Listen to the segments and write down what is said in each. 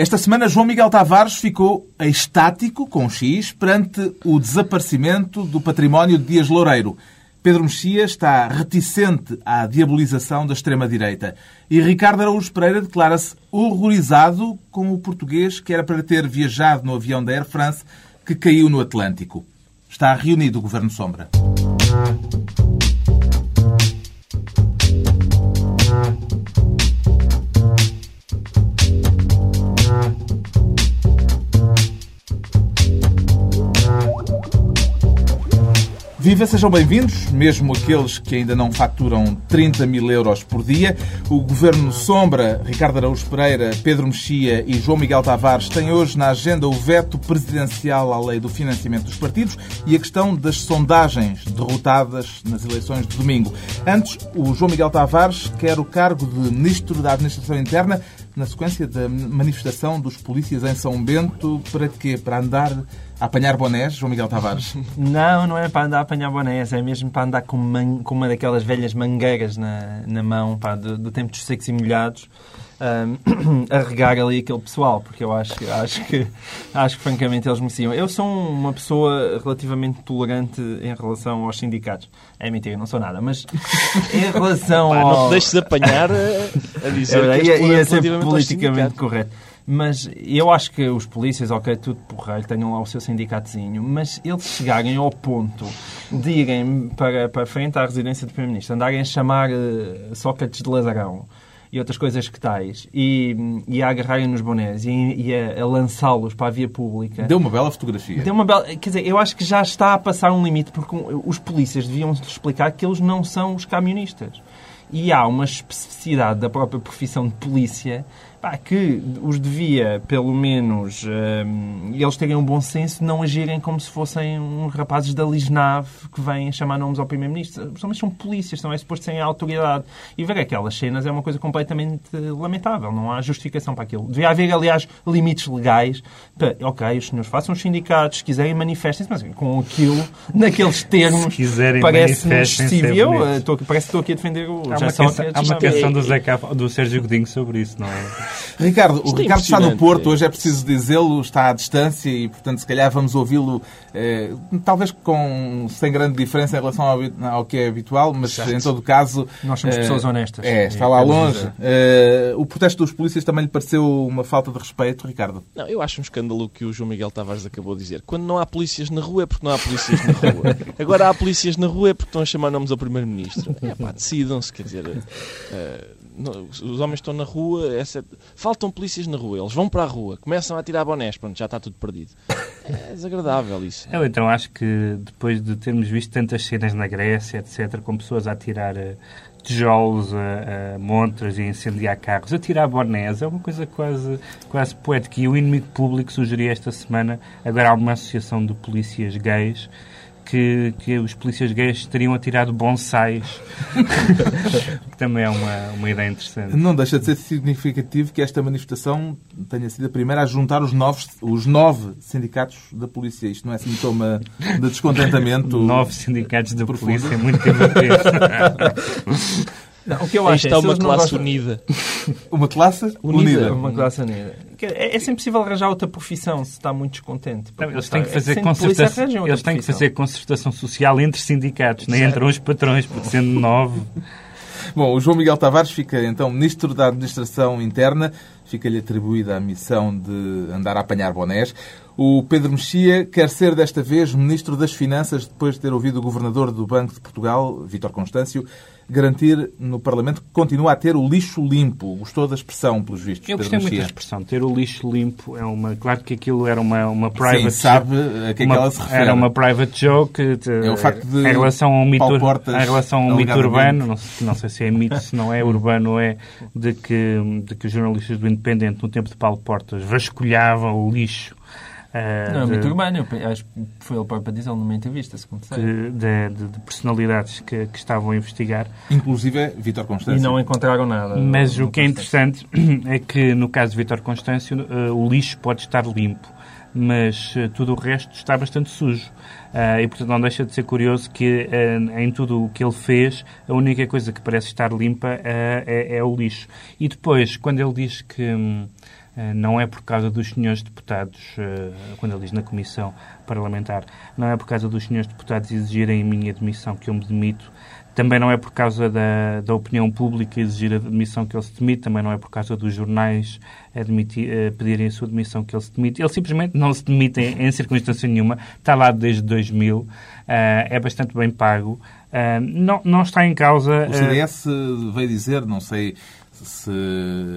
Esta semana, João Miguel Tavares ficou estático, com X, perante o desaparecimento do património de Dias Loureiro. Pedro Mexia está reticente à diabolização da extrema-direita. E Ricardo Araújo Pereira declara-se horrorizado com o português que era para ter viajado no avião da Air France que caiu no Atlântico. Está reunido o Governo Sombra. Viva, sejam bem-vindos, mesmo aqueles que ainda não faturam 30 mil euros por dia. O Governo Sombra, Ricardo Araújo Pereira, Pedro Mexia e João Miguel Tavares têm hoje na agenda o veto presidencial à lei do financiamento dos partidos e a questão das sondagens derrotadas nas eleições de domingo. Antes, o João Miguel Tavares quer o cargo de Ministro da Administração Interna na sequência da manifestação dos polícias em São Bento. Para quê? Para andar a apanhar bonés, João Miguel Tavares? Não, não é para andar a apanhar bonés, é mesmo para andar com, man... com uma daquelas velhas mangueiras na, na mão, pá, do, do tempo dos secos e molhados um, a regar ali aquele pessoal, porque eu acho, acho, que, acho que francamente eles mereciam. Eu sou uma pessoa relativamente tolerante em relação aos sindicatos. É mentira, não sou nada, mas em relação Pá, ao... Não te deixes de apanhar a, dizer é, que ia, ia ser politicamente correto. Mas eu acho que os polícias, ok, tudo porreiro, tenham lá o seu sindicatozinho, mas eles chegarem ao ponto de irem para, para frente à residência do Primeiro-Ministro, andarem a chamar uh, Sócrates de Lazarão e outras coisas que tais, e, e a agarrarem nos bonés e, e a, a lançá-los para a via pública. Deu uma bela fotografia. Deu uma bela... Quer dizer, eu acho que já está a passar um limite, porque os polícias deviam explicar que eles não são os camionistas. E há uma especificidade da própria profissão de polícia pá, que os devia, pelo menos, hum, eles terem um bom senso de não agirem como se fossem uns rapazes da Lisnave que vêm chamar nomes ao Primeiro-Ministro. Os homens são polícias, não é suposto serem a autoridade. E ver aquelas cenas é uma coisa completamente lamentável. Não há justificação para aquilo. Devia haver, aliás, limites legais. Para, ok, os senhores façam os sindicatos, se quiserem manifestem-se, mas com aquilo, naqueles termos, quiserem parece-me manifestem-se, excessivo. é Eu estou- parece que estou aqui a defender o Há uma, canção, há uma canção do, Zé do Sérgio Godinho sobre isso, não é? Ricardo, o é Ricardo está no. Porto, hoje é preciso dizê-lo, está à distância e, portanto, se calhar vamos ouvi-lo, eh, talvez com, sem grande diferença em relação ao, ao que é habitual, mas em todo caso. Nós somos eh, pessoas honestas. É, está lá queremos longe. Eh, o protesto dos polícias também lhe pareceu uma falta de respeito, Ricardo? Não, eu acho um escândalo o que o João Miguel Tavares acabou de dizer. Quando não há polícias na rua é porque não há polícias na rua. Agora há polícias na rua é porque estão a chamar nomes ao Primeiro-Ministro. É pá, decidam-se, quer dizer... eh, os homens estão na rua, faltam polícias na rua, eles vão para a rua, começam a tirar bonés, pronto, já está tudo perdido. É desagradável isso. Eu então acho que depois de termos visto tantas cenas na Grécia, etc., com pessoas a tirar eh, tijolos, a, a montras e a incendiar carros, a tirar bonés, é uma coisa quase, quase poética. E o inimigo público sugeria esta semana, agora há uma associação de polícias gays, que, que os polícias gays teriam atirado bonsais. que também é uma, uma ideia interessante. Não deixa de ser significativo que esta manifestação tenha sido a primeira a juntar os, novos, os nove sindicatos da polícia. Isto não é sintoma de descontentamento? Nove sindicatos da profundo. polícia, é muito divertido. Não, o que eu acho é está se uma classe gostam- unida. Uma classe Unida. unida. Uma classe unida. É, é sempre possível arranjar outra profissão se está muito descontente. Não, eles têm que É fazer polícia, concertação, eles têm que fazer concertação social entre sindicatos, nem entre os patrões, porque sendo nove. Bom, o João Miguel Tavares fica então Ministro da Administração Interna, fica-lhe atribuída a missão de andar a apanhar bonés. O Pedro Mexia quer ser desta vez Ministro das Finanças, depois de ter ouvido o Governador do Banco de Portugal, Vítor Constâncio, garantir no Parlamento que continua a ter o lixo limpo. Gostou da expressão, pelos vistos, Eu gostei muito da expressão. Ter o lixo limpo é uma. Claro que aquilo era uma, uma private. Sim, sabe a que é que uma- ela se refere. Era uma private joke te- É o facto de em relação a um mito, Paulo Portas, em relação a um mito urbano, não sei, não sei se é mito, se não é urbano, é de que, de que os jornalistas do Independente, no tempo de Paulo Portas, vasculhavam o lixo. Eh, Não, é de- muito urbano. Eu acho que foi ele próprio para dizer numa entrevista, segundo sei. de, de- de- de personalidades que, que estavam a investigar. Inclusive é Vítor E Constâncio. não encontraram nada. Mas o que é interessante é que, no caso de Vítor Constâncio, eh, o lixo pode estar limpo, mas eh, tudo o resto está bastante sujo. Ah, e, portanto, não deixa de ser curioso que eh, em tudo o que ele fez, a única coisa que parece estar limpa eh, é, é o lixo. E depois, quando ele diz que. hum, não é por causa dos senhores deputados, eh, quando ele diz na Comissão Parlamentar, não é por causa dos senhores deputados exigirem a minha demissão que eu me demito, também não é por causa da, da opinião pública exigir a demissão que ele se demite, também não é por causa dos jornais admitir, eh, pedirem a sua demissão que ele se demite. Ele simplesmente não se demite em, em circunstância nenhuma, está lá desde 2000, é bastante bem pago, não, não está em causa... O CDS veio dizer, não sei se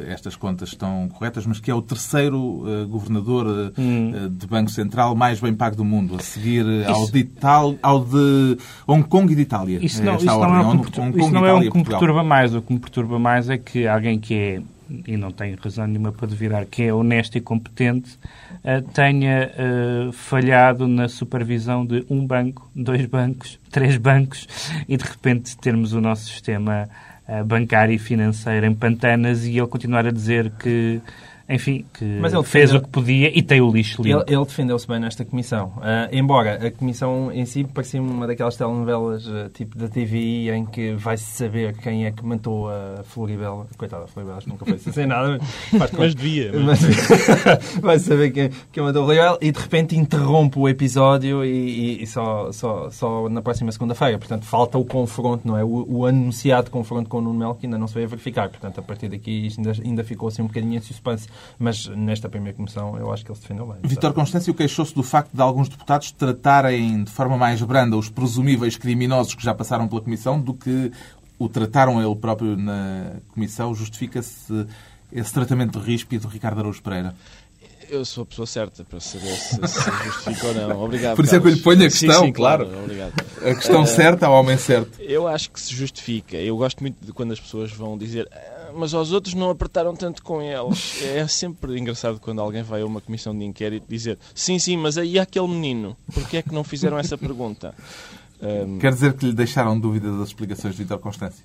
estas contas estão corretas, mas que é o terceiro uh, governador uh, hum. de Banco Central mais bem pago do mundo, a seguir isso... ao, de Ital... ao de Hong Kong e de Itália. Isso não, isso não é, o que, isso não é o que me perturba mais. O que me perturba mais é que alguém que é e não tem razão nenhuma para duvidar, que é honesto e competente, uh, tenha falhado na supervisão de um banco, dois bancos, três bancos e de repente termos o nosso sistema bancária e financeira em pantanas e ele continuar a dizer que enfim, que Mas ele fez o que podia e tem o lixo limpo. Ele, ele defendeu-se bem nesta comissão. Uh, embora a comissão em si parecia uma daquelas telenovelas uh, tipo da TVI em que vai-se saber quem é que matou a Floribela. Coitada, a Floribela nunca foi sem nada. Mas, mas devia. Mas, vai-se saber quem, quem matou a Floribela e de repente interrompe o episódio e, e, e só, só, só na próxima segunda-feira. Portanto, falta o confronto, não é? O, o, anunciado confronto com o Nuno Melo que ainda não se veio a verificar. Portanto, a partir daqui isto ainda, ainda ficou assim um bocadinho em suspense. Mas nesta primeira comissão eu acho que ele se defendeu bem. Vítor Constâncio queixou-se do facto de alguns deputados tratarem de forma mais branda os presumíveis criminosos que já passaram pela comissão do que o trataram ele próprio na comissão. Justifica-se esse tratamento ríspido de Ricardo Araújo Pereira? Eu sou a pessoa certa para saber se, se justifica ou não. Obrigado. Por isso Carlos. é que eu lhe ponho a questão, sim, sim, claro. claro. Obrigado. A questão uh, certa ao homem certo. Eu acho que se justifica. Eu gosto muito de quando as pessoas vão dizer mas aos outros não apertaram tanto com eles. É sempre engraçado quando alguém vai a uma comissão de inquérito dizer sim, sim, mas aí aquele menino. Porquê é que não fizeram essa pergunta? Um... Quer dizer que lhe deixaram dúvidas das explicações de Vitor Constância?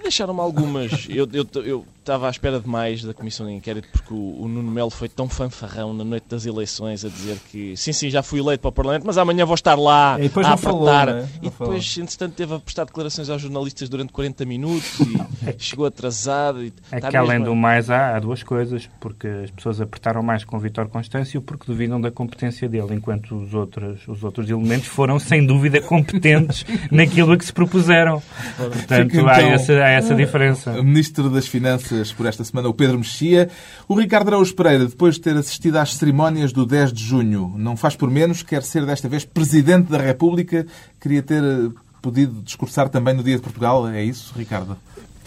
Deixaram-me algumas. Eu, eu, eu estava à espera demais da comissão de inquérito porque o, o, Nuno Melo foi tão fanfarrão na noite das eleições a dizer que sim, sim, já fui eleito para o Parlamento, mas amanhã vou estar lá e depois a apertar. Falou, né? E depois, falou. entretanto, teve a prestar declarações aos jornalistas durante 40 minutos e chegou atrasado. E é que além do mais há, há, duas coisas, porque as pessoas apertaram mais com o Vitor Constâncio porque duvidam da competência dele, enquanto os outros, os outros elementos foram sem dúvida competentes naquilo a que se propuseram. Portanto, Fica, então, há, essa, há essa diferença. O Ministro das Finanças por esta semana, o Pedro Mexia. O Ricardo Araújo Pereira, depois de ter assistido às cerimónias do 10 de junho, não faz por menos, quer ser desta vez Presidente da República. Queria ter eh, podido discursar também no Dia de Portugal, é isso, Ricardo?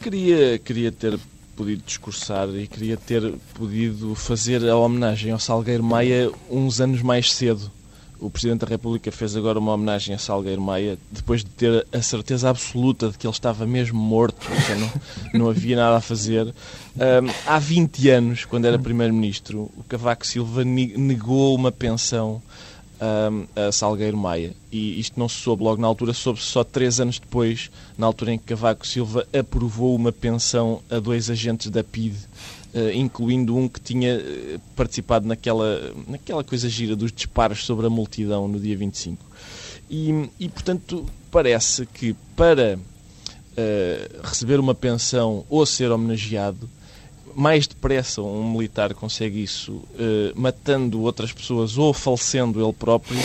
Queria, queria ter podido discursar e queria ter podido fazer a homenagem ao Salgueiro Maia uns anos mais cedo o Presidente da República fez agora uma homenagem a Salgueiro Maia, depois de ter a certeza absoluta de que ele estava mesmo morto, não, não havia nada a fazer. Um, há 20 anos, quando era Primeiro-Ministro, o Cavaco Silva negou uma pensão um, a Salgueiro Maia. E isto não se soube logo na altura, soube-se só três anos depois, na altura em que Cavaco Silva aprovou uma pensão a dois agentes da PIDE incluindo um que tinha eh, participado naquela, naquela coisa gira dos disparos sobre a multidão no dia 25. E, e portanto, parece que para uh, receber uma pensão ou ser homenageado, mais depressa um militar consegue isso uh, matando outras pessoas ou falecendo ele próprio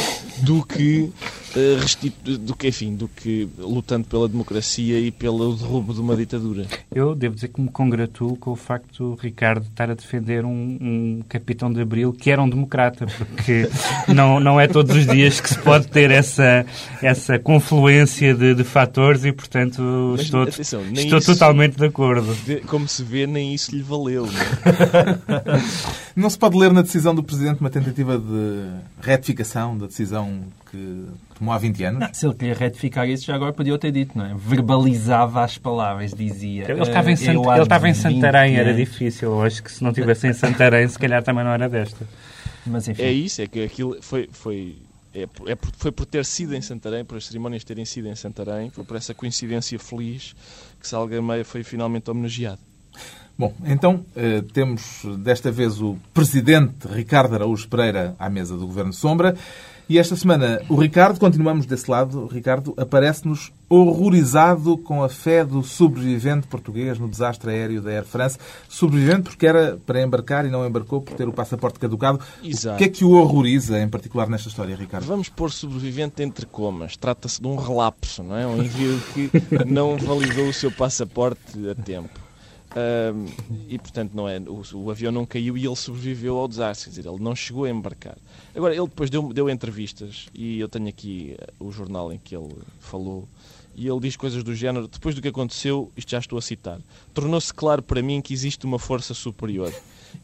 do que uh, do que enfim do que lutando pela democracia e pelo derrubo de uma ditadura. Eu devo dizer que me congratulo com o facto de Ricardo estar a defender um, um capitão de Abril que era um democrata, porque não, não é todos os dias que se pode ter essa, essa confluência de, de fatores e, portanto, Mas, estou, atenção, estou isso, totalmente de acordo. Como se vê, nem isso lhe valeu. Não, não se pode ler na decisão do Presidente uma tentativa de retificação da decisão que tomou há 20 anos? Não, se ele queria retificar isso, já agora podia ter dito, não é? Verbalizava as palavras, dizia. Ele estava em, Sant... ele estava em Santarém, era difícil. Eu acho que se não tivesse em Santarém, se calhar também não era desta. Mas, enfim. É isso, é que aquilo foi, foi, é, é, foi por ter sido em Santarém, por as cerimónias terem sido em Santarém, foi por essa coincidência feliz que Salgueiro Meia foi finalmente homenageado. Bom, então eh, temos desta vez o Presidente Ricardo Araújo Pereira à mesa do Governo Sombra E esta semana o Ricardo, continuamos desse lado, Ricardo aparece-nos horrorizado com a fé do sobrevivente português no desastre aéreo da Air France. Sobrevivente porque era para embarcar e não embarcou por ter o passaporte caducado. Exato. O que é que o horroriza, em particular, nesta história, Ricardo? Vamos pôr sobrevivente entre comas. Trata-se de um relapso, não é? Um indivíduo que não validou o seu passaporte a tempo. Ahm, e portanto não é, o, o avião não caiu e ele sobreviveu ao desastre, quer dizer, ele não chegou a embarcar. Agora, ele depois deu, deu entrevistas e eu tenho aqui eh, o jornal em que ele falou e ele diz coisas do género: depois do que aconteceu, isto já estou a citar, tornou-se claro para mim que existe uma força superior.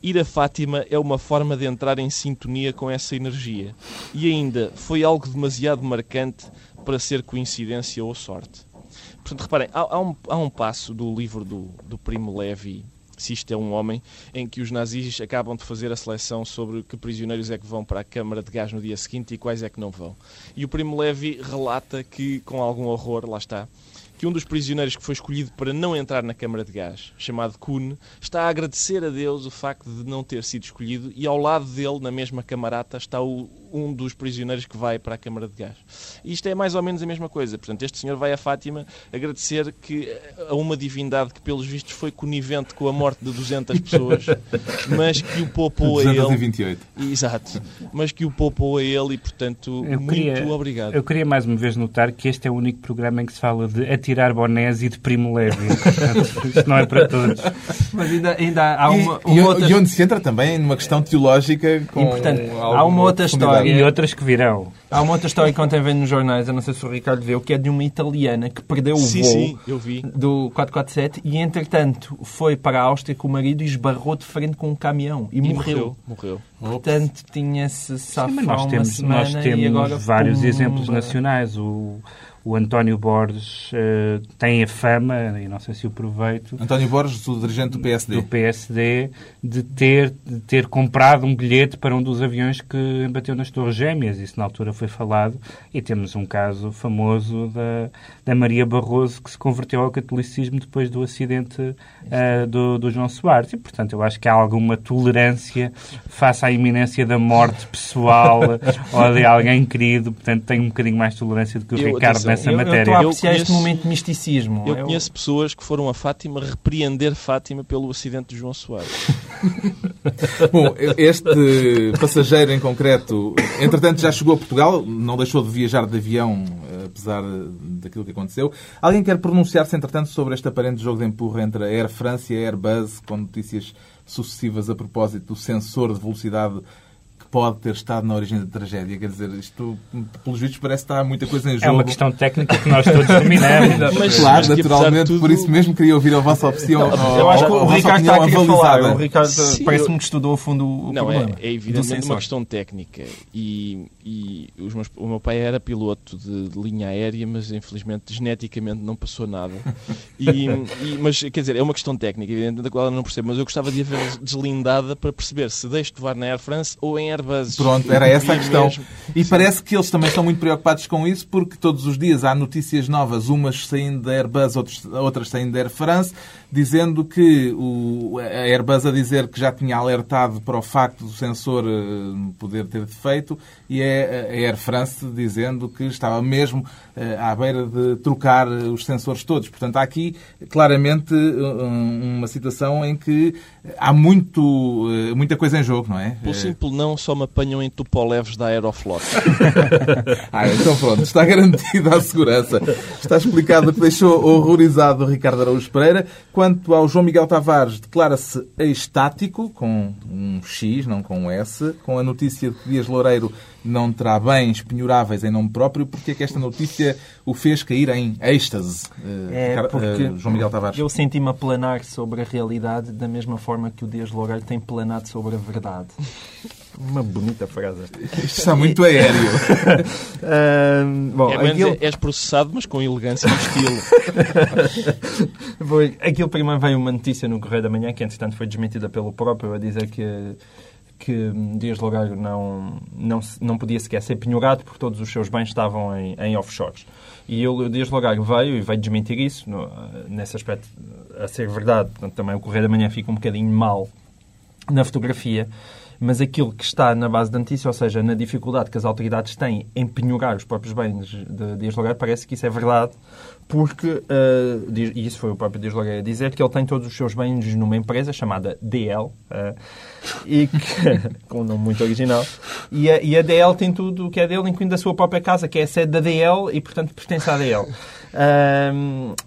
Ir a Fátima é uma forma de entrar em sintonia com essa energia. E ainda, foi algo demasiado marcante para ser coincidência ou sorte. Portanto, reparem, há, há um, há um passo do livro do, do Primo Levi, se isto é um homem, em que os nazis acabam de fazer a seleção sobre que prisioneiros é que vão para a Câmara de Gás no dia seguinte e quais é que não vão. E o Primo Levi relata que, com algum horror, lá está, que um dos prisioneiros que foi escolhido para não entrar na Câmara de Gás, chamado Kuhn, está a agradecer a Deus o facto de não ter sido escolhido e ao lado dele, na mesma camarata, está o, um dos prisioneiros que vai para a Câmara de Gás. E isto é mais ou menos a mesma coisa. Portanto, este senhor vai a Fátima agradecer que, a uma divindade que, pelos vistos, foi conivente com a morte de 200 pessoas, mas que o poupou a ele. 228. Exato. Mas que o poupou a ele e, portanto, Eu muito queria- obrigado. Eu queria mais uma vez notar que este é o único programa em que se fala de atirar bonés e de primo leve. Isto não é para todos. Mas ainda, ainda há uma, e, uma e- outra... e onde se entra também numa questão teológica com Importante. Há uma outra profundidade. História. E outras que virão. Há uma outra história que ontem vem nos jornais, eu não sei se o Ricardo viu, que é de uma italiana que perdeu o Sim, voo sim, eu vi. do 447 e, entretanto, foi para a Áustria com o marido e esbarrou de frente com um caminhão e, E morreu. morreu. Morreu. Portanto, tinha-se safado uma temos, semana nós e temos agora vários pumba. exemplos nacionais. O, o António Borges eh, tem a fama, e não sei se o proveito, António Borges, o dirigente do PSD. do PSD de ter, de ter comprado um bilhete para um dos aviões que bateu nas Torres Gêmeas. Isso na altura foi falado. E temos um caso famoso da, da Maria Barroso que se converteu ao catolicismo depois do acidente ah, do, do João Soares. E, portanto, eu acho que há alguma tolerância face à iminência da morte pessoal ou de alguém querido. Portanto, tenho um bocadinho mais tolerância do que o Eu, Ricardo nessa Eu, eu matéria. estou a Eu este conheço- momento de misticismo. Eu conheço pessoas que foram a Fátima repreender Fátima pelo acidente de João Soares. Bom, este passageiro em concreto, entretanto, já chegou a Portugal, não deixou de viajar de avião, apesar daquilo que aconteceu. Alguém quer pronunciar-se, entretanto, sobre este aparente jogo de empurra entre a Air France e a Airbus, com notícias sucessivas a propósito do sensor de velocidade pode ter estado na origem da tragédia? Quer dizer, isto, pelos vistos, parece que está muita coisa em jogo. É uma questão técnica que nós todos dominamos. Mas- Claro, mas naturalmente, tudo- por isso mesmo queria ouvir a vossa opção. Eu acho que o Ricardo está opinião aqui a falar. O Ricardo Sim, parece-me que estudou a fundo o Não, é, problema. é do evidentemente uma questão técnica. E, e os meus- o meu pai era piloto de, de linha aérea, mas infelizmente geneticamente não passou nada. E, e- mas quer dizer, é uma questão técnica, evidentemente, da qual eu não percebo. Mas eu gostava de a ver deslindada para perceber se deixo de voar na Air France ou em Airbus. Pronto, era essa a questão. mesmo- E parece que eles também estão muito preocupados com isso, porque todos os dias há notícias novas, umas saindo da Airbus, outras saindo da Air France, dizendo que o, a Airbus a dizer que já tinha alertado para o facto do sensor eh, poder ter defeito e é a Air France dizendo que estava mesmo eh, à beira de trocar eh, os sensores todos. Portanto, há aqui claramente uma situação em que há muito, muita coisa em jogo, não é? Pelo simples não, só me apanham em tupoleves da Aeroflot. Ah, então pronto, está garantida a segurança. Está explicado o que deixou horrorizado o Ricardo Araújo Pereira. Quanto ao João Miguel Tavares, declara-se estático, com um X, não com um S, com a notícia de que Dias Loureiro não terá bens penhoráveis em nome próprio. Porque é que esta notícia o fez cair em êxtase? eh, É porque eh, João Miguel Tavares. eu senti-me a planar sobre a realidade da mesma forma que o Dias Loureiro tem planado sobre a verdade. Uma bonita frase. Isto está muito aéreo. Ahm, bom, É menos aquilo, és processado, mas com elegância e estilo. foi, aquilo primeiro veio uma notícia no Correio da Manhã, que entretanto foi desmentida pelo próprio, a dizer que que Dias Loureiro não, não, não podia sequer ser penhorado porque todos os seus bens estavam em, em offshores. E ele, o Dias Loureiro veio e veio desmentir isso, no- nesse aspecto, a ser verdade. Portanto, também o Correio da Manhã fica um bocadinho mal na fotografia. Mas aquilo que está na base da notícia, ou seja, na dificuldade que as autoridades têm em penhorar os próprios bens de Dias Logar, parece que isso é verdade, porque, uh, e isso foi o próprio Dias Logar a dizer, que ele tem todos os seus bens numa empresa chamada DL, uh, e que, com um nome muito original, e a, e a DL tem tudo o que é dele, incluindo a sua própria casa, que é a sede da DL e, portanto, pertence à DL.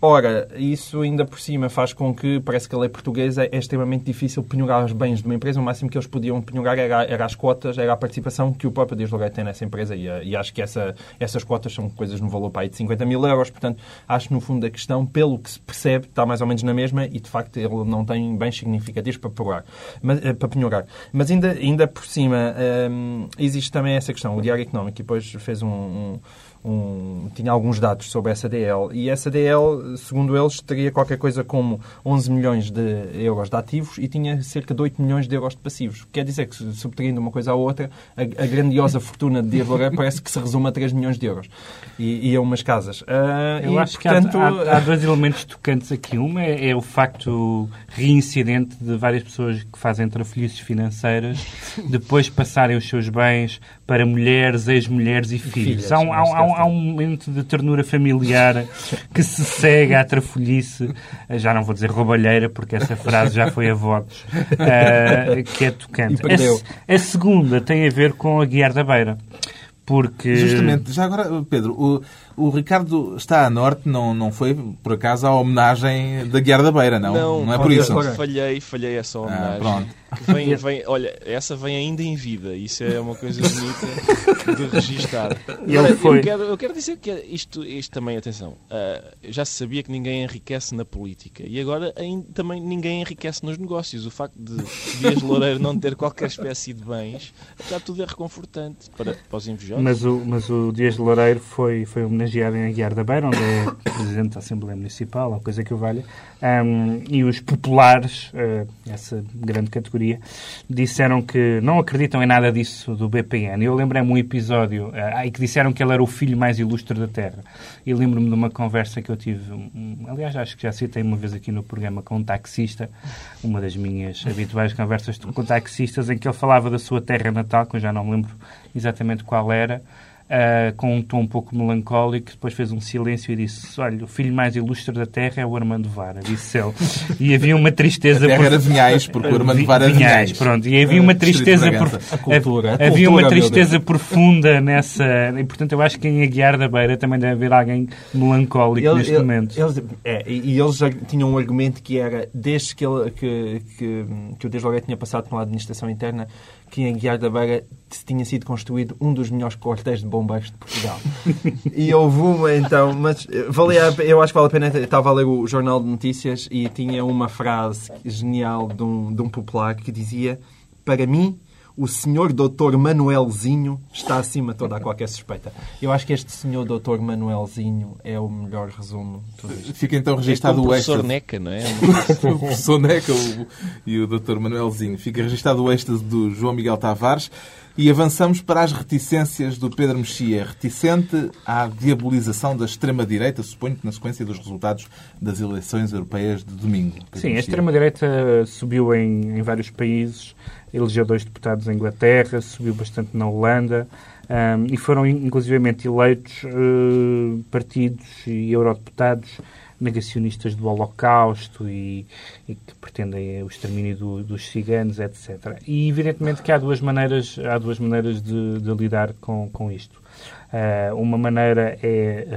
Ora, isso ainda por cima faz com que, parece que a lei portuguesa é extremamente difícil penhorar os bens de uma empresa. O máximo que eles podiam penhorar era, era as cotas, era a participação que o próprio Dias Loreto tem nessa empresa. E, e acho que essa, essas cotas são coisas no valor para aí de 50 mil euros. Portanto, acho no fundo a questão, pelo que se percebe, está mais ou menos na mesma e de facto ele não tem bens significativos para, penhorar. Mas, eh, para penhorar. Mas ainda, ainda por cima existe também essa questão. O Diário Económico depois fez um, um um, tinha alguns dados sobre essa DL e essa DL, segundo eles, teria qualquer coisa como 11 milhões de euros de ativos e tinha cerca de 8 milhões de euros de passivos. Quer dizer que, subtraindo uma coisa à outra, a, a grandiosa fortuna de Loureiro parece que se resume a 3 milhões de euros e, e a umas casas. Uh, Eu e, acho portanto, que há, há, há, dois elementos tocantes aqui. Um é, é, o facto reincidente de várias pessoas que fazem trafolhices financeiras depois passarem os seus bens para mulheres, ex-mulheres e filhos. filhas, há, um, há, há, há, um momento de ternura familiar que se segue à trafolhice, já não vou dizer roubalheira, porque essa frase já foi a votos, uh, que é tocante. A, a, segunda tem a ver com a Guiar da Beira. Porque... Justamente, já agora, Pedro, o, o Ricardo está a norte, não, não foi por acaso a homenagem da Guiar da Beira, não? Não, não é por isso. Falhei, falhei essa ah, homenagem. Ah, pronto. Vem, vem, olha, essa vem ainda em vida. Isso é uma coisa bonita de registar. Eu, foi... eu, quero, eu quero dizer que isto, isto também, atenção, uh, já se sabia que ninguém enriquece na política e agora ainda, também ninguém enriquece nos negócios. O facto de Dias Loureiro não ter qualquer espécie de bens, já tudo é reconfortante para, para os invejosos. Mas o, mas o Dias Loureiro foi, foi homenageado em Aguiar da Beira, onde é presidente da Assembleia Municipal, uma coisa que eu valha, um, e os populares, uh, essa grande categoria, disseram que não acreditam em nada disso do BPN. Eu lembrei-me um episódio uh, que disseram que ele era o filho mais ilustre da Terra. E lembro-me de uma conversa que eu tive, um, aliás, acho que já citei uma vez aqui no programa com um taxista, uma das minhas habituais conversas com taxistas, em que ele falava da sua terra natal, que eu já não me lembro exatamente qual era, uh, com um tom um pouco melancólico, depois fez um silêncio e disse: Olha, o filho mais ilustre da Terra é o Armando Vara, disse ele. E havia uma tristeza. A terra por... era Vinhais, porque o Armando Vara era Vinhais. Pronto, e havia uma tristeza. Por... Cultura, havia uma tristeza profunda nessa. E portanto, eu acho que em Aguiar da Beira também deve haver alguém melancólico ele, neste ele, momento. Eles, é, e eles já tinham um argumento que era, desde que, ele, que, que, que o Desloguet tinha passado pela administração interna, que em Guiar da Beira tinha sido construído um dos melhores quartéis de bombeiros de Portugal. e houve uma, então, mas valia, eu acho que vale a pena. Estava a ler o Jornal de Notícias e tinha uma frase genial de um, de um popular que dizia: Para mim, o senhor doutor Manuelzinho está acima de toda a qualquer suspeita. Eu acho que este senhor doutor Manuelzinho é o melhor resumo de tudo isto. Fica então registado é o, o professor Neca, não é? o professor Neca o, e o doutor Manuelzinho. Fica registado o êxtase do João Miguel Tavares. E avançamos para as reticências do Pedro Mexia, reticente à diabolização da extrema-direita, suponho que na sequência dos resultados das eleições europeias de domingo. Pedro Sim, Mexia. a extrema-direita subiu em, em vários países, elegeu dois deputados na Inglaterra, subiu bastante na Holanda um, e foram inclusivamente eleitos uh, partidos e eurodeputados negacionistas do Holocausto e, e que pretendem o extermínio do, dos ciganos, etc. E evidentemente que há duas maneiras, há duas maneiras de, de lidar com, com isto. Uh, uma maneira é,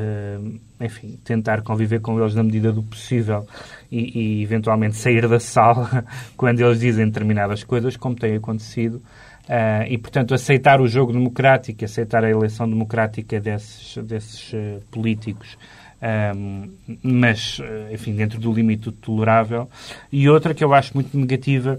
uh, enfim, tentar conviver com eles na medida do possível e, e, eventualmente sair da sala quando eles dizem determinadas coisas, como tem acontecido. Uh, e, portanto, aceitar o jogo democrático, aceitar a eleição democrática desses, desses políticos mas, enfim, dentro do limite tolerável. E outra que eu acho muito negativa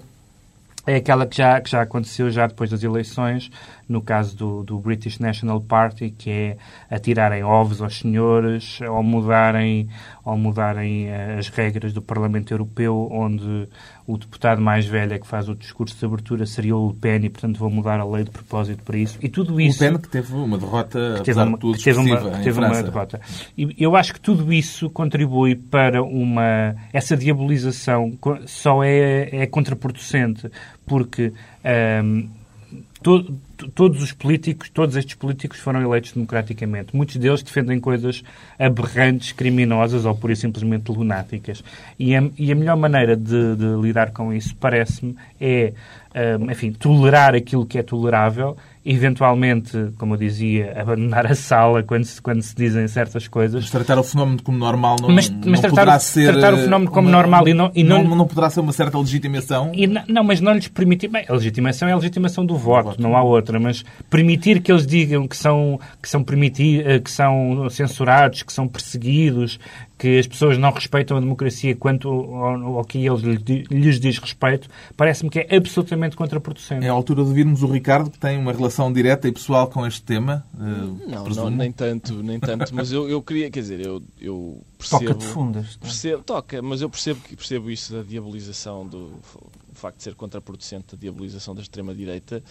é aquela que já, que já aconteceu já depois das eleições, no caso do, do British National Party, que é atirarem ovos aos senhores ou mudarem, ou mudarem eh, as regras do Parlamento Europeu, onde o deputado mais velho é que faz o discurso de abertura seria o Le Pen e, portanto, vou mudar a lei de propósito para isso. E tudo isso... O Le Pen que teve uma derrota, teve uma, tudo, teve uma, teve uma derrota. E eu acho que tudo isso contribui para uma... Essa diabolização só é, é contraproducente, porque... Um, to, todos os políticos, todos estes políticos foram eleitos democraticamente. Muitos deles defendem coisas aberrantes, criminosas ou pura e simplesmente lunáticas. E a, e a melhor maneira de, de lidar com isso, parece-me, é, um, enfim, tolerar aquilo que é tolerável eventualmente, como eu dizia, abandonar a sala quando se, quando se dizem certas coisas. Mas tratar o fenómeno como normal não, mas, não mas tratar, poderá ser... tratar o fenómeno como uma, normal e não... E não, não, não, poderá ser uma certa legitimação? E não, não, mas não lhes permitir... Bem, a legitimação é a legitimação do voto, voto, não há outra, mas permitir que eles digam que são, que são, permitir, eh, que são censurados, que são perseguidos, que as pessoas não respeitam a democracia quanto ao, ao que eles lhes diz respeito, parece-me que é absolutamente contraproducente. É a altura de virmos o Ricardo, que tem uma relação direta e pessoal com este tema? Uh, não, não, nem tanto, nem tanto, mas eu, eu queria, quer dizer, eu, eu percebo... Toca de fundas. Percebo, toca, mas eu percebo, percebo isso da diabolização do facto de ser contraproducente a diabolização da extrema-direita.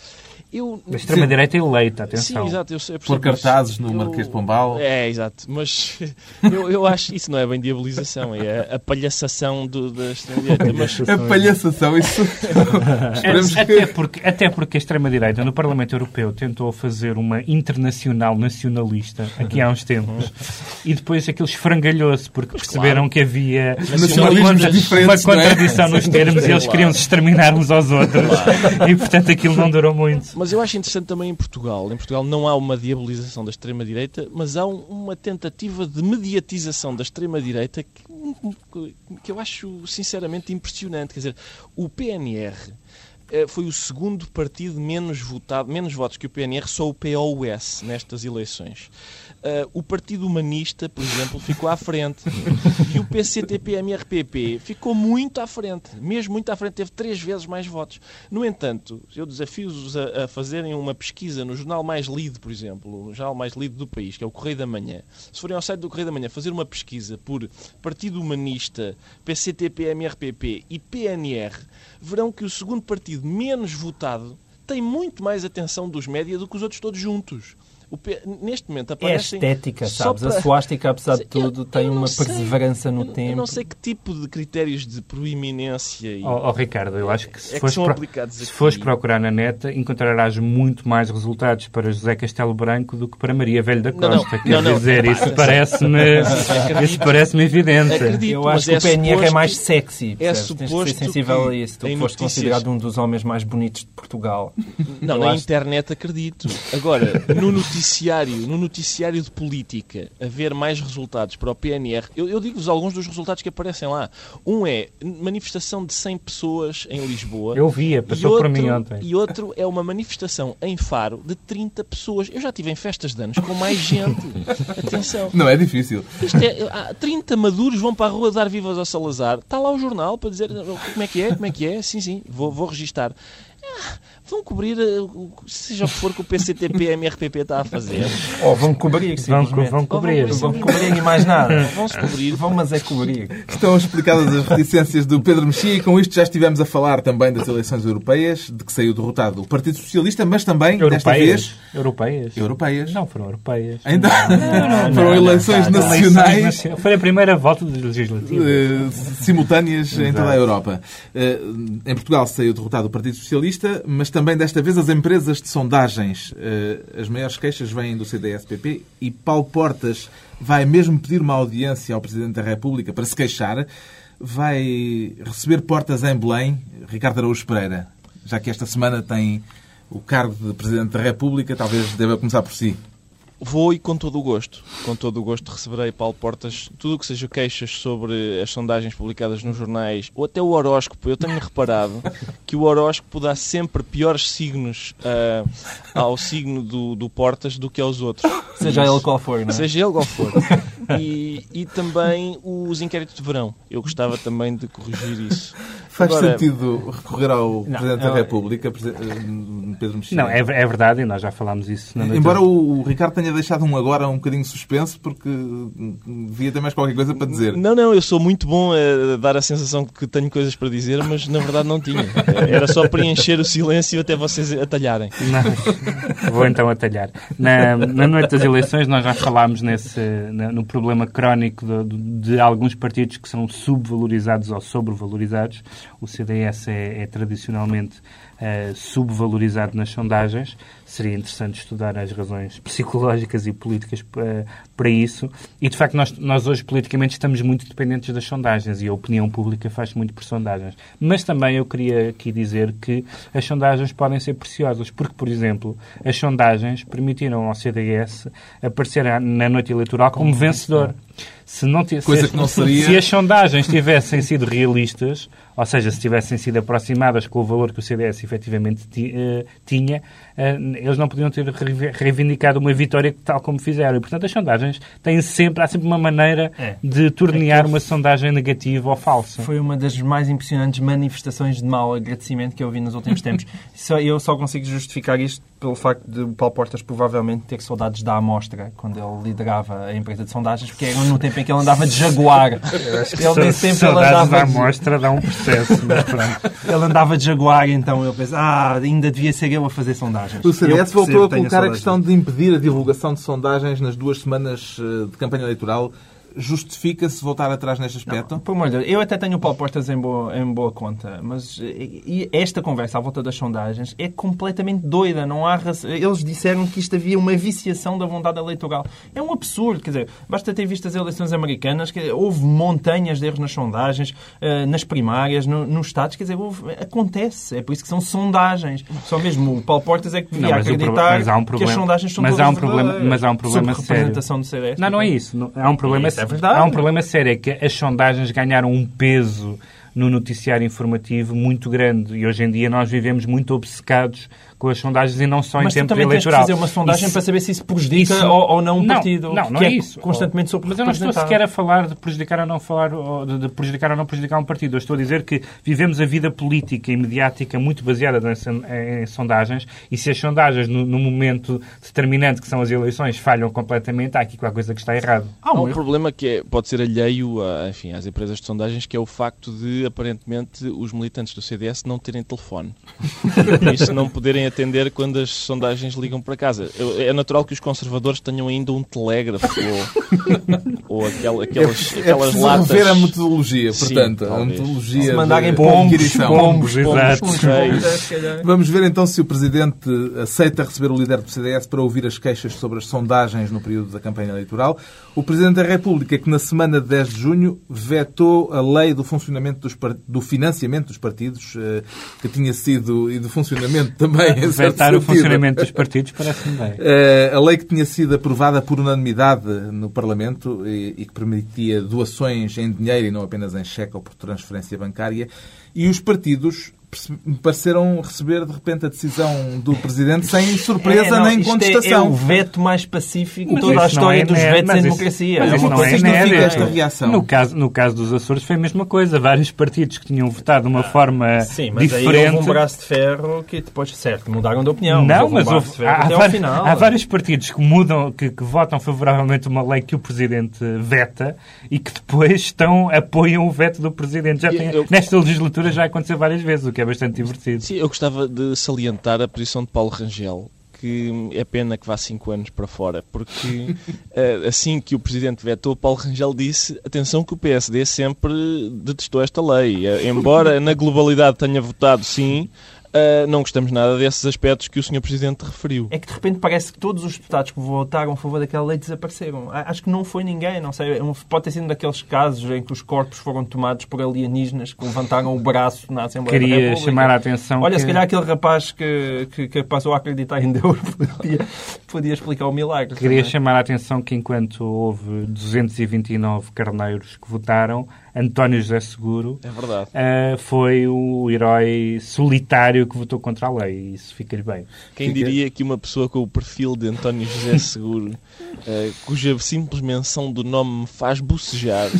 Eu... Da extrema-direita eleita, atenção. Sim, exato. Eu, eu Por cartazes no eu... Marquês de Pombal. É, exato. Mas eu, eu acho isso não é bem diabolização, é a, a palhaçação do, da extrema-direita. Mas... A palhaçação, isso... é, até, porque, até porque a extrema-direita no Parlamento Europeu tentou fazer uma internacional nacionalista aqui há uns tempos e depois aquilo esfrangalhou-se porque perceberam claro. que havia uma, uma é? contradição é? nos termos e eles queriam se exterminar uns aos outros. Claro. E, portanto, aquilo não durou muito. Mas eu acho interessante também em Portugal. Em Portugal não há uma diabolização da extrema-direita, mas há um, uma tentativa de mediatização da extrema-direita que, que eu acho, sinceramente, impressionante. Quer dizer, o PNR eh, foi o segundo partido menos votado, menos votos que o PNR, só o POS nestas eleições. Uh, o Partido Humanista, por exemplo, ficou à frente. E o PCTP-MRPP ficou muito à frente. Mesmo muito à frente, teve três vezes mais votos. No entanto, eu desafio-os a, a, fazerem uma pesquisa no jornal mais lido, por exemplo, o jornal mais lido do país, que é o Correio da Manhã. Se forem ao site do Correio da Manhã fazer uma pesquisa por Partido Humanista, PCTP-MRPP e PNR, verão que o segundo partido menos votado tem muito mais atenção dos média do que os outros todos juntos. Neste momento aparecem... É estética, sabes? Para... A suástica, apesar de tudo, tem uma perseverança no eu, tempo. Eu não sei que tipo de critérios de proeminência... E... Oh, oh, Ricardo, eu acho que se, é fores, pro... se fores procurar na neta, encontrarás muito mais resultados para José Castelo Branco do que para Maria Velho da Costa. Não, não, Quer não, dizer, não, isso parece-me isso parece evidente. Acredito, eu acho que é o PNR é mais sexy. É suposto Tens de ser sensível a isso. Tu foste notícias... considerado um dos homens mais bonitos de Portugal. Não, eu na acho... internet acredito. Agora, no noticiário noticiário, no noticiário de política, haver mais resultados para o PNR, eu, eu digo-vos alguns dos resultados que aparecem lá. Um é manifestação de 100 pessoas em Lisboa. Eu via, passou outro, por mim ontem. E outro é uma manifestação em Faro de 30 pessoas. Eu já tive em festas de anos com mais gente. Atenção. Não é difícil. Isto é, 30 maduros vão para a rua dar vivas ao Salazar. Está lá o jornal para dizer como é que é, como é que é. Sim, sim, vou, vou registar. Ah, vão cobrir, eh, seja o que for que o PCTP MRPP está a fazer. Ou vão cobrir, vão, vão cobrir. Vão, vão cobrir e mais nada. Vão-se cobrir. Vão, mas é cobrir. Estão explicadas as reticências do Pedro Mexia e com isto já estivemos a falar também das eleições europeias, de que saiu derrotado o Partido Socialista, mas também, europeias. desta vez... Europeias. Europeias. Não, foram europeias. Ainda? Não, não, foram não, eleições nacionais. Foi a primeira volta legislativa. Uh, simultâneas Exato. em toda a Europa. Uh, em Portugal saiu derrotado o Partido Socialista, mas também desta vez as empresas de sondagens. Eh, as maiores queixas vêm do CDS-PP e Paulo Portas vai mesmo pedir uma audiência ao Presidente da República para se queixar. Vai receber Portas em Belém, Ricardo Araújo Pereira, já que esta semana tem o cargo de Presidente da República, talvez deva começar por si. Vou e com todo o gosto. Com todo o gosto receberei, Paulo Portas, tudo o que seja queixas sobre as sondagens publicadas nos jornais ou até o horóscopo. Eu tenho reparado que o horóscopo dá sempre piores signos uh, ao signo do, do Portas do que aos outros. Seja ele qual for, não é? Seja ele qual for. E, e também os inquéritos de verão. Eu gostava também de corrigir isso. Faz Agora, sentido recorrer ao não, Presidente da República, eh, Pedro Mexia? Não, é, é, verdade e nós já falámos isso. Embora o, o Ricardo tenha deixado um agora um bocadinho suspenso, porque devia ter mais qualquer coisa para dizer. Não, não, eu sou muito bom a dar a sensação que tenho coisas para dizer, mas na verdade não tinha. Era só preencher o silêncio até vocês atalharem. Não, vou então atalhar. Na, na noite das eleições nós já falámos nesse, no problema crónico de, de alguns partidos que são subvalorizados ou sobrevalorizados o CDS é, é tradicionalmente uh, subvalorizado nas sondagens. Seria interessante estudar as razões psicológicas e políticas uh, para isso. E, de facto, nós, nós hoje politicamente estamos muito dependentes das sondagens e a opinião pública faz muito por sondagens. Mas também eu queria aqui dizer que as sondagens podem ser preciosas, porque, por exemplo, as sondagens permitiram ao CDS aparecer na noite eleitoral como vencedor. Se, não Coisa se, que não seria... se as sondagens tivessem sido realistas, ou seja, se tivessem sido aproximadas com o valor que o CDS efetivamente uh, tinha, uh, eles não podiam ter reivindicado uma vitória tal como fizeram. E, portanto, as sondagens têm sempre, há sempre uma maneira é. de tornear é uma sondagem negativa ou falsa. Foi uma das mais impressionantes manifestações de mau agradecimento que eu vi nos últimos tempos. só, eu só consigo justificar isto pelo facto de o Paulo Portas provavelmente ter saudades da amostra quando ele liderava a empresa de sondagens, porque era no tempo em que ele andava de Jaguar. ele nem sempre ele andava da amostra dá um processo, mas pronto. Ele andava de Jaguar, então ele pensa, ah, ainda devia ser eu a fazer sondagens. O CDS voltou a colocar a questão de impedir a divulgação de sondagens nas duas semanas eh, de campanha eleitoral justifica-se voltar atrás neste aspecto? Não, por amor de Deus, eu até tenho o Paulo Portas em boa, em boa conta, mas e esta conversa à volta das sondagens é completamente doida. Não há Eles disseram que isto havia uma viciação da vontade eleitoral. É um absurdo, quer dizer, basta ter visto as eleições americanas, que houve montanhas de erros nas sondagens, eh, nas primárias, no, nos estados, quer dizer, houve, acontece. É por isso que são sondagens. Só mesmo o Paulo Portas é que devia não, acreditar um problema, que as sondagens são mas há um problema, Mas há um problema sério. do CDS. Não, não é isso. Há um problema sério verdade. Há um problema sério, é que as sondagens ganharam um peso no noticiário informativo muito grande e hoje em dia nós vivemos muito obcecados com as sondagens e não só mas em tempo eleitoral. Mas fazer uma sondagem isso, para saber se isso prejudica isso, ou, ou, não um não, partido. Não, não é, é, isso. Constantemente sobre Mas eu não estou sequer a falar de prejudicar ou não falar de, de prejudicar ou não prejudicar um partido. Eu estou a dizer que vivemos a vida política e mediática muito baseada em, em sondagens e se as sondagens no, no, momento determinante que são as eleições falham completamente, há aqui qualquer coisa que está errado. Há um, problema que é, pode ser alheio a, enfim, às empresas de sondagens, que é o facto de aparentemente os militantes do CDS não terem telefone. Isso não poderem atender quando as sondagens ligam para casa. É natural que os conservadores tenham ainda um telégrafo ou, ou aquel, aquelas, é, aquelas é latas. rever a metodologia, portanto. Sim, a metodologia. Se mandarem pombos, pombos, pombos, exato. Vamos ver então se o Presidente aceita receber o líder do CDS para ouvir as queixas sobre as sondagens no período da campanha eleitoral. O Presidente da República, que na semana de 10 de junho vetou a lei do funcionamento dos, do financiamento dos partidos, eh, que tinha sido, e do funcionamento também. Vetar o funcionamento dos partidos parece-me bem. Eh, a lei que tinha sido aprovada por unanimidade no Parlamento e, e que permitia doações em dinheiro e não apenas em cheque ou por transferência bancária. E os partidos me pareceram receber de repente a decisão do Presidente sem surpresa é, não, nem contestação. É, é, o veto mais pacífico de toda a história é dos vetos em democracia. Mas, mas é uma não é esta reação. No caso, no caso dos Açores foi a mesma coisa. Vários partidos que tinham votado de uma forma Sim, mas diferente. Aí houve um braço de ferro que depois, certo, mudaram de opinião. Não, mas, houve, um há, há, há, vários partidos que mudam, que, que, votam favoravelmente uma lei que o Presidente veta e que depois estão, apoiam o veto do Presidente. Já tem, eu... Nesta legislatura já aconteceu várias vezes, o que é bastante divertido. Sim, eu gostava de salientar a posição de Paulo Rangel, que é pena que vá cinco anos para fora, porque eh, assim que o Presidente vetou, Paulo Rangel disse, atenção que o PSD sempre detestou esta lei, eh, embora na globalidade tenha votado sim, Uh, não gostamos nada desses aspectos que o Sr. Presidente referiu. É que de repente parece que todos os deputados que votaram a favor daquela lei desapareceram. Acho que não foi ninguém, não sei. É pode ter sido um daqueles casos em que os corpos foram tomados por alienígenas que levantaram o braço na Assembleia Queria da República. chamar a atenção. Olha, que... se calhar aquele rapaz que, que, que, passou a acreditar em Deus podia, podia explicar o milagre. Queria também. chamar a atenção que enquanto houve 229 carneiros que votaram, António José Seguro é verdade. Uh, foi o herói solitário que votou contra a lei. Isso fica-lhe bem. Quem fica... diria que uma pessoa com o perfil de António José Seguro, uh, cuja simples menção do nome me faz bocejar,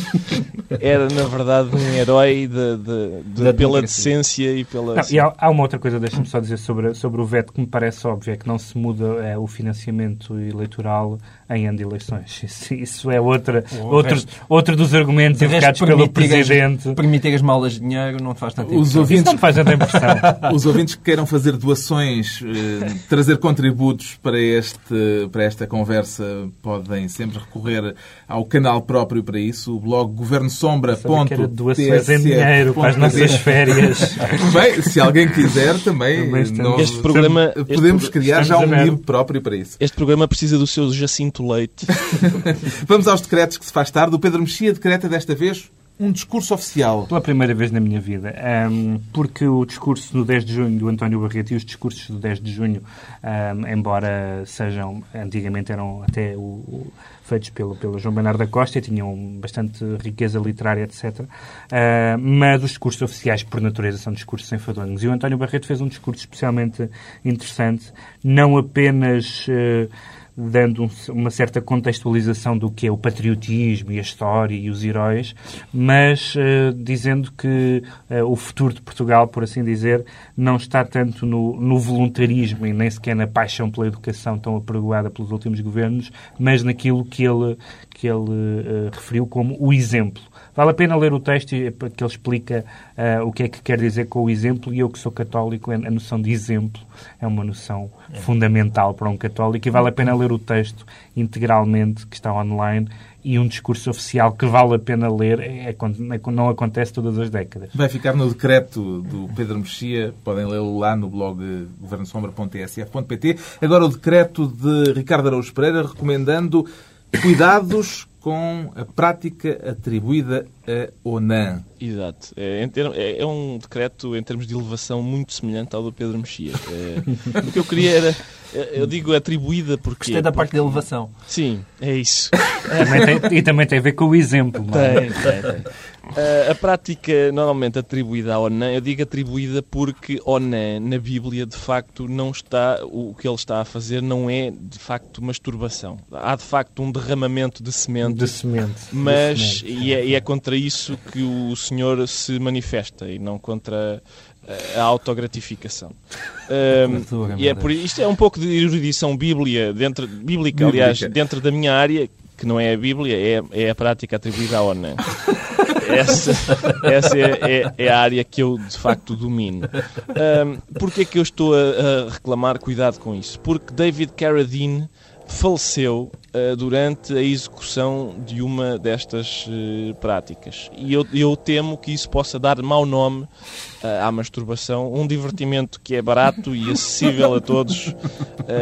era na verdade um herói de, de, de, pela decência e pela. Não, e há, há, uma outra coisa, deixa-me só dizer sobre, sobre o veto que me parece óbvio, é que não se muda é, o financiamento eleitoral em ano de eleições. Isso, isso é outra, outro, outro dos argumentos invocados pelo o Presidente. Permitir as malas de dinheiro não faz tanto Os impressão. Isso ouvintes, não me faz tanta impressão. os ouvintes que queiram fazer doações, eh, trazer contributos para, este, para esta conversa, podem sempre recorrer ao canal próprio para isso, o blog era doações em dinheiro para as nossas férias. Bem, se alguém quiser, também, Também estamos- nós Este programa- este podemos pro- criar já um livro próprio para isso. Este programa precisa do seu Jacinto Leite. Vamos aos decretos que se faz tarde. O Pedro Mexia decreta desta vez um discurso oficial. Pela primeira vez na minha vida. Ahm, porque o discurso do 10 de junho do António Barreto e os discursos do 10 de junho, ahm, embora sejam, antigamente eram até o, o- feitos pelo, pelo João Bernardo da Costa e tinham bastante riqueza literária, etc. Ah, mas os discursos oficiais, por natureza, são discursos enfadonhos. E o António Barreto fez um discurso especialmente interessante, não apenas. eh, dando um- uma certa contextualização do que é o patriotismo e a história e os heróis, mas eh, dizendo que eh, o futuro de Portugal, por assim dizer, não está tanto no, no voluntarismo e nem sequer na paixão pela educação tão apregoada pelos últimos governos, mas naquilo que ele, que ele eh, referiu como o exemplo. Vale a pena ler o texto e- que ele explica eh, o que é que quer dizer com o exemplo e eu que sou católico, a noção de exemplo é uma noção fundamental para um católico e vale a pena ler o texto integralmente, que está online, e um discurso oficial que vale a pena ler, é, quando- é quando não acontece todas as décadas. Vai ficar no decreto do Pedro Mexia, podem lê-lo lá no blog governosombra.tsf.pt. Agora o decreto de Ricardo Araújo Pereira recomendando cuidados com a prática atribuída a ONAN. Exato. É, termo- é- é um decreto em termos de elevação muito semelhante ao do Pedro Mexia. É, o que eu queria era. é, Eu digo atribuída porque. Gostei da parte da elevação. Sim, é isso. Também tem- e também tem a ver com o exemplo. não é? Tem, tem, tem. A, a prática normalmente atribuída à ONAN, eu digo atribuída porque ONAN na Bíblia de facto não está, o que ele está a fazer não é de facto masturbação. Há de facto um derramamento de semente, De semente. De mas semente. e é, e é contra isso que o Senhor se manifesta e não contra a, a autogratificação. Ahm, Cultura, e é por isto é um pouco de erudição bíblia dentro, bíblica, Bíblica. aliás, dentro da minha área, que não é a Bíblia, é, é a prática atribuída à ONU. Essa, essa é, é- é a área que eu de facto domino. Um, Porquê é que eu estou a, a reclamar cuidado com isso? Porque David Carradine faleceu uh, durante a execução de uma destas uh, práticas. E eu, eu temo que isso possa dar mau nome uh, à masturbação, um divertimento que é barato e acessível a todos,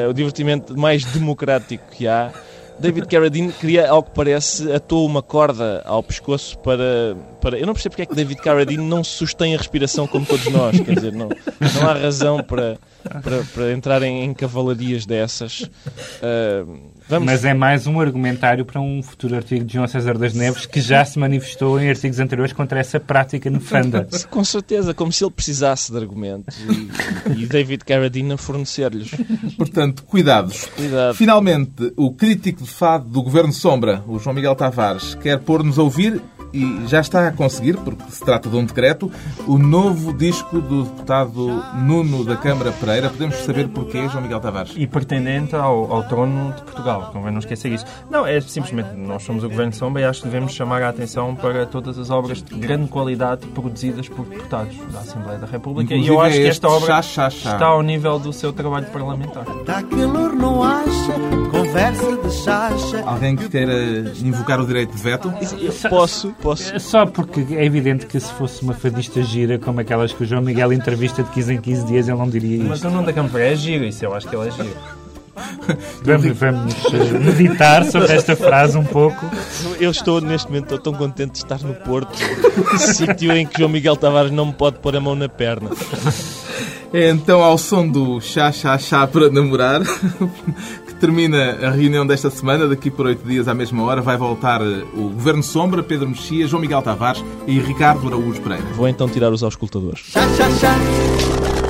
o divertimento mais democrático que há. David Carradine queria, ao que parece, atou uma corda ao pescoço para, para... Eu não percebo porque é que David Carradine não sustém a respiração como todos nós. Quer dizer, não, não há razão para, para, para entrar em, em cavalarias dessas. Ah, vamos... Mas é mais um argumentário para um futuro artigo de João César das Neves que já se manifestou em artigos anteriores contra essa prática nefanda. Com certeza, como se ele precisasse de argumentos e, e David Carradine a fornecer-lhes. Portanto, cuidados. Cuidado. Finalmente, o crítico de fado do Governo Sombra, o João Miguel Tavares, quer pôr-nos a ouvir e já está a conseguir, porque se trata de um decreto, o novo disco do deputado Nuno da Câmara Pereira. Podemos saber porquê, João Miguel Tavares? E pretendente ao, ao trono de Portugal. Convém não esquecer isso. Não, é simplesmente, nós somos o Governo de Sombra e acho que devemos chamar a atenção para todas as obras de grande qualidade produzidas por deputados da Assembleia da República. e eu Inclusive acho que é esta obra chá, chá, chá. está ao nível do seu trabalho parlamentar. Dá calor, não acha? Conversa de chacha. Alguém que queira invocar o direito de veto? Eu posso, posso. Só porque é evidente que se fosse uma fadista gira como aquelas que o João Miguel entrevista de 15 em 15 dias, ele não diria Mas isto. o Nuno da Câmara é giro, isso eu acho que ele é giro. Vamos, vamos eh, meditar sobre esta frase um pouco. Eu estou neste momento estou tão contente de estar no Porto, sítio em que João Miguel Tavares não me pode pôr a mão na perna. É então ao som do chá, chá, chá para namorar termina a reunião desta semana. Daqui por oito dias, à mesma hora, vai voltar eh, o Governo Sombra, Pedro Mexia, João Miguel Tavares e Ricardo Araújo Pereira. Vou então tirar os auscultadores. Chá, chá, chá.